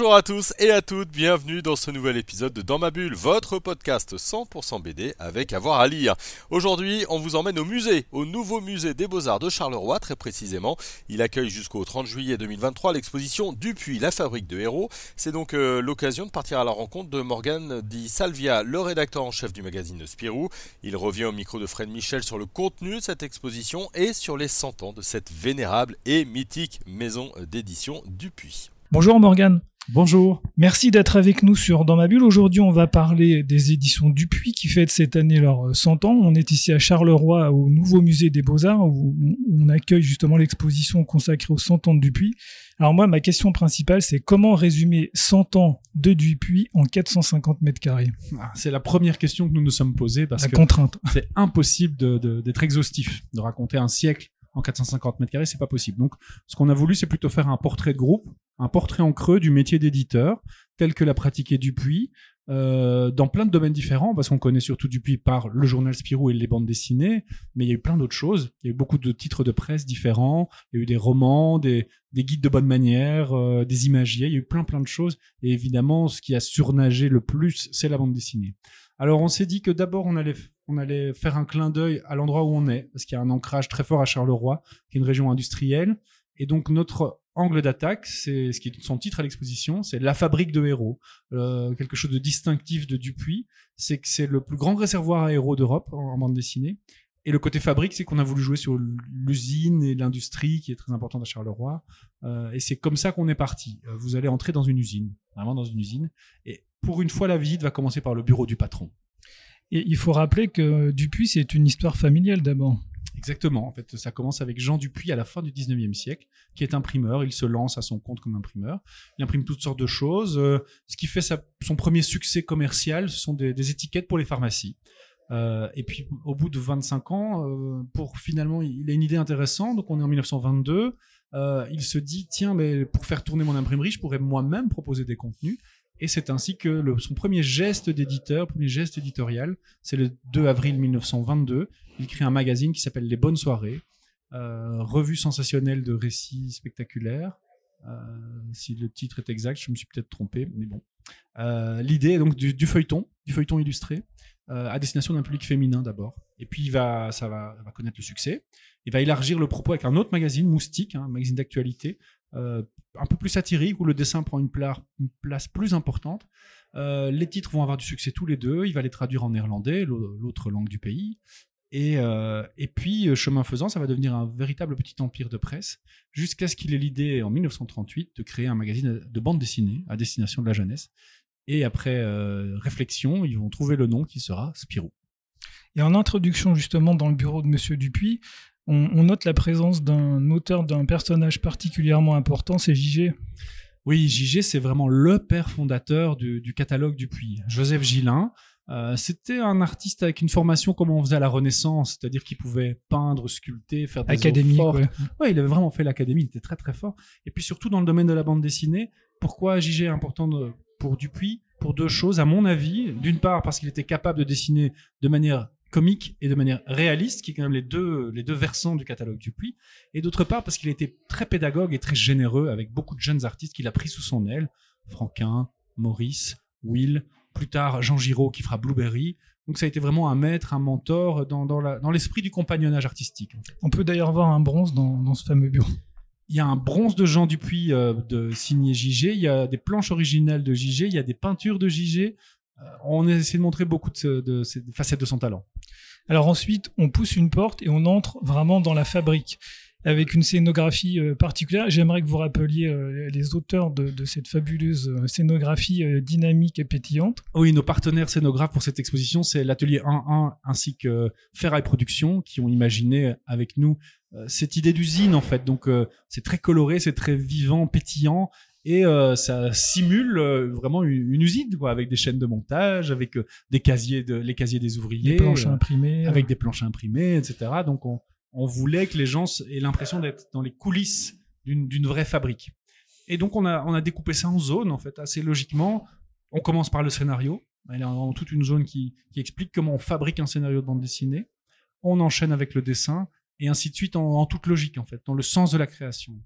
Bonjour à tous et à toutes, bienvenue dans ce nouvel épisode de Dans ma bulle, votre podcast 100% BD avec avoir à lire. Aujourd'hui, on vous emmène au musée, au nouveau musée des Beaux-Arts de Charleroi très précisément. Il accueille jusqu'au 30 juillet 2023 l'exposition Dupuis, la fabrique de héros. C'est donc euh, l'occasion de partir à la rencontre de Morgan Di Salvia, le rédacteur en chef du magazine Spirou. Il revient au micro de Fred Michel sur le contenu de cette exposition et sur les 100 ans de cette vénérable et mythique maison d'édition Dupuis. Bonjour Morgane. Bonjour. Merci d'être avec nous sur Dans ma bulle. Aujourd'hui, on va parler des éditions Dupuis qui fêtent cette année leurs 100 ans. On est ici à Charleroi au nouveau musée des Beaux-Arts où on accueille justement l'exposition consacrée aux 100 ans de Dupuis. Alors moi, ma question principale, c'est comment résumer 100 ans de Dupuis en 450 mètres carrés? Ah, C'est la première question que nous nous sommes posées parce la que contrainte. c'est impossible d'être exhaustif, de raconter un siècle en 450 mètres carrés, c'est pas possible. Donc, ce qu'on a voulu, c'est plutôt faire un portrait de groupe, un portrait en creux du métier d'éditeur, tel que l'a pratiqué Dupuis, euh, dans plein de domaines différents, parce qu'on connaît surtout Dupuis par le journal Spirou et les bandes dessinées, mais il y a eu plein d'autres choses. Il y a eu beaucoup de titres de presse différents, il y a eu des romans, des, des guides de bonne manière, euh, des imagiers, il y a eu plein plein de choses. Et évidemment, ce qui a surnagé le plus, c'est la bande dessinée. Alors, on s'est dit que d'abord, on allait on allait faire un clin d'œil à l'endroit où on est, parce qu'il y a un ancrage très fort à Charleroi, qui est une région industrielle. Et donc notre angle d'attaque, c'est ce qui est son titre à l'exposition, c'est la fabrique de héros. Euh, quelque chose de distinctif de Dupuis, c'est que c'est le plus grand réservoir à héros d'Europe en, bande dessinée. Et le côté fabrique, c'est qu'on a voulu jouer sur l'usine et l'industrie qui est très importante à Charleroi. Euh, et c'est comme ça qu'on est parti. Euh, vous allez entrer dans une usine, vraiment dans une usine. Et pour une fois, la visite va commencer par le bureau du patron. Et il faut rappeler que Dupuis, c'est une histoire familiale d'abord. Exactement. En fait, ça commence avec Jean Dupuis à la fin du 19e siècle, qui est imprimeur. Il se lance à son compte comme imprimeur. Il imprime toutes sortes de choses. Euh, ce qui fait son premier succès commercial, ce sont des, étiquettes pour les pharmacies. Euh, et puis, au bout de 25 ans, euh, pour finalement, il a une idée intéressante. Donc, on est en 1922. il se dit, tiens, mais pour faire tourner mon imprimerie, je pourrais moi-même proposer des contenus. Et c'est ainsi que son premier geste d'éditeur, premier geste éditorial, c'est le 2 avril 1922. Il crée un magazine qui s'appelle Les Bonnes Soirées, euh, revue sensationnelle de récits spectaculaires. Euh, si le titre est exact, je me suis peut-être trompé, mais bon. Euh, l'idée est donc du, feuilleton, du feuilleton illustré, à destination d'un public féminin d'abord. Et puis ça va, va, connaître le succès. Il va élargir le propos avec un autre magazine, Moustique, hein, un magazine d'actualité, euh, un peu plus satirique, où le dessin prend une, place plus importante. Euh, les titres vont avoir du succès tous les deux. Il va les traduire en néerlandais, l'autre langue du pays. Et, euh, et, puis, chemin faisant, ça va devenir un véritable petit empire de presse, jusqu'à ce qu'il ait l'idée en 1938 de créer un magazine de bande dessinée à destination de la jeunesse. Et après réflexion, ils vont trouver le nom qui sera Spirou. Et en introduction justement dans le bureau de Monsieur Dupuis, on, note la présence d'un auteur, d'un personnage particulièrement important, c'est JG. Oui, JG, c'est vraiment le père fondateur du, catalogue Dupuis. Joseph Gillin, euh, c'était un artiste avec une formation comme on faisait à la Renaissance, c'est-à-dire qu'il pouvait peindre, sculpter, faire des académie. Ouais. ouais. il avait vraiment fait l'académie, il était très très fort. Et puis surtout dans le domaine de la bande dessinée, pourquoi JG est important pour Dupuis? Pour deux choses, à mon avis. D'une part, parce qu'il était capable de dessiner de manière comique et de manière réaliste, qui est quand même les deux, les deux versants du catalogue Dupuis, et d'autre part parce qu'il était très pédagogue et très généreux avec beaucoup de jeunes artistes qu'il a pris sous son aile, Franquin, Maurice, Will, plus tard Jean Giraud qui fera Blueberry. Donc ça a été vraiment un maître, un mentor dans, dans l'esprit du compagnonnage artistique. On peut d'ailleurs voir un bronze dans, dans, ce fameux bureau. Il y a un bronze de Jean Dupuis euh, de signé JG, il y a des planches originales de JG, il y a des peintures de JG. Euh, on essaie de montrer beaucoup de, de, ces facettes de son talent. Alors ensuite, on pousse une porte et on entre vraiment dans la fabrique avec une scénographie euh, particulière. J'aimerais que vous rappeliez euh, les auteurs de, cette fabuleuse scénographie dynamique et pétillante. Oui, nos partenaires scénographes pour cette exposition, c'est l'atelier 1-1 ainsi que Ferraille Productions qui ont imaginé avec nous cette idée d'usine en fait. Donc c'est très coloré, c'est très vivant, pétillant et euh, ça simule euh, vraiment une, usine quoi avec des chaînes de montage avec euh, des casiers de les casiers des ouvriers des planches imprimées avec des planches imprimées etc donc on, on voulait que les gens aient l'impression d'être dans les coulisses d'une vraie fabrique Et donc on a, on a découpé ça en zones, en fait, assez logiquement. On commence par le scénario. Il y a toute une zone qui, qui explique comment on fabrique un scénario de bande dessinée. On enchaîne avec le dessin, et ainsi de suite en, en toute logique, en fait, dans le sens de la création.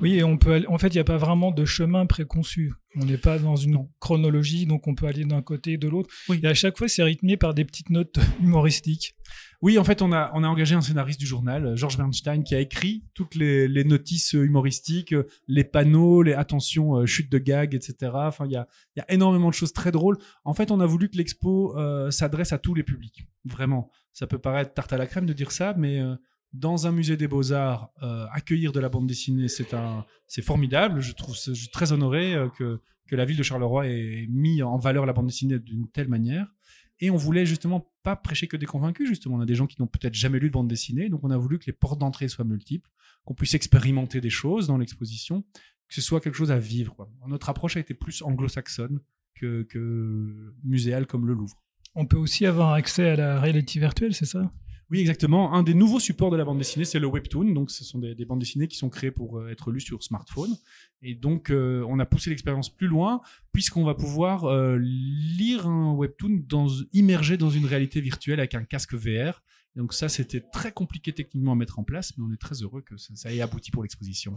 Oui, et on peut aller- en fait, il n'y a pas vraiment de chemin préconçu. On n'est pas dans une chronologie, donc on peut aller d'un côté et de l'autre. Oui. Et à chaque fois, c'est rythmé par des petites notes humoristiques. Oui, en fait, on a, on a engagé un scénariste du journal, Georges Bernstein, qui a écrit toutes les, les notices humoristiques, les panneaux, les attention, euh, chute de gag, etc. Enfin, il y a, y a énormément de choses très drôles. En fait, on a voulu que l'expo euh, s'adresse à tous les publics. Vraiment. Ça peut paraître tarte à la crème de dire ça, mais euh, dans un musée des beaux-arts, euh, accueillir de la bande dessinée, c'est un, c'est formidable. Je trouve, suis très honoré euh, que, que la ville de Charleroi ait mis en valeur la bande dessinée d'une telle manière. Et on voulait justement pas prêcher que des convaincus, justement. On a des gens qui n'ont peut-être jamais lu de bande dessinée, donc on a voulu que les portes d'entrée soient multiples, qu'on puisse expérimenter des choses dans l'exposition, que ce soit quelque chose à vivre. Notre approche a été plus anglo-saxonne que, que muséale comme le Louvre. On peut aussi avoir accès à la réalité virtuelle, c'est ça? Oui, exactement. Un des nouveaux supports de la bande dessinée, c'est le webtoon. Donc, ce sont des, des bandes dessinées qui sont créées pour euh, être lues sur smartphone. Et donc, euh, on a poussé l'expérience plus loin, puisqu'on va pouvoir euh, lire un webtoon dans, immergé dans une réalité virtuelle avec un casque VR. Et donc, ça, c'était très compliqué techniquement à mettre en place, mais on est très heureux que ça, ça ait abouti pour l'exposition.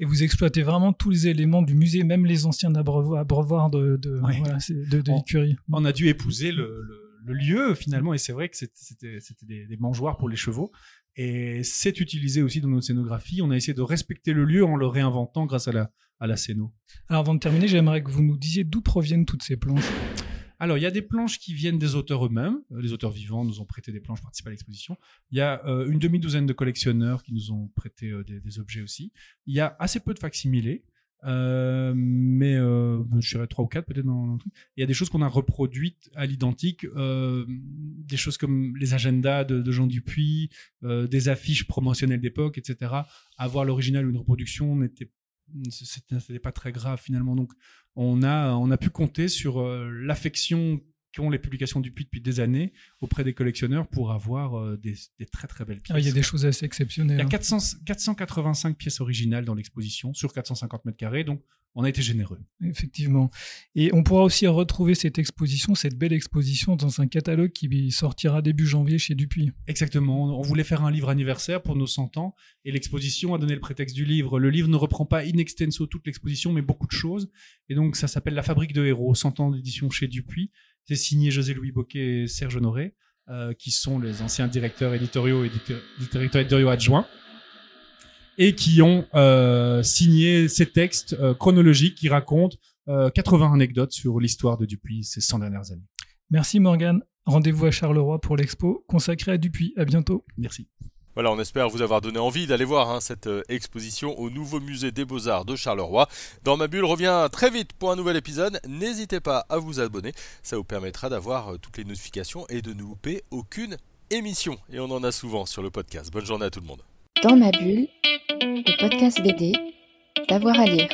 Et vous exploitez vraiment tous les éléments du musée, même les anciens abreuvoirs de, de, Oui. voilà, c'est- de, de On- l'écurie. on a dû épouser le, le- le lieu finalement et c'est vrai que c'était- des, des mangeoires pour les chevaux. Et c'est utilisé aussi dans notre scénographie on a essayé de respecter le lieu en le réinventant grâce à la à la scéno. Alors avant de terminer, j'aimerais que vous nous disiez d'où proviennent toutes ces planches. alors il y a des planches qui viennent des auteurs eux-mêmes. Euh, les auteurs vivants nous ont prêté des planches participent à l'exposition. Il y a euh, une demi-douzaine de collectionneurs qui nous ont prêté euh, des, des objets aussi. Il y a assez peu de facsimilés euh, mais euh, je dirais trois ou quatre peut-être. Il y a des choses qu'on a reproduites à l'identique, euh, des choses comme les agendas de, Jean Dupuis, des affiches promotionnelles d'époque, etc. Avoir l'original ou une reproduction n'était c'était pas très grave finalement. Donc on a on a pu compter sur euh, l'affection qu'ont les publications Dupuis depuis des années auprès des collectionneurs pour avoir euh, des, des très très belles pièces. Ah, il y a des choses assez Il exceptionnelles. y a hein. 400 485 pièces originales dans l'exposition sur 450 mètres carrés, donc on a été généreux. Effectivement. Et on pourra aussi retrouver cette exposition, cette belle exposition, dans un catalogue qui sortira début janvier chez Dupuis. Exactement. On voulait faire un livre anniversaire pour nos 100 ans et l'exposition a donné le prétexte du livre. Le livre ne reprend pas in extenso toute l'exposition, mais beaucoup de choses. Et donc, ça s'appelle La Fabrique de héros, 100 ans d'édition chez Dupuis. C'est signé José-Louis Boquet et Serge Honoré, euh, qui sont les anciens directeurs éditoriaux et directeurs éditoriaux adjoints et qui ont euh, signé ces textes euh, chronologiques qui racontent euh, 80 anecdotes sur l'histoire de Dupuis ces 100 dernières années. Merci Morgane. Rendez-vous à Charleroi pour l'expo consacrée à Dupuis. À bientôt. Merci. Voilà, on espère vous avoir donné envie d'aller voir hein, cette euh, exposition au nouveau musée des Beaux-Arts de Charleroi. Dans ma bulle revient très vite pour un nouvel épisode. N'hésitez pas à vous abonner, ça vous permettra d'avoir euh, toutes les notifications et de ne louper aucune émission. Et on en a souvent sur le podcast. Bonne journée à tout le monde. Dans ma bulle, le podcast BD, d'avoir à lire.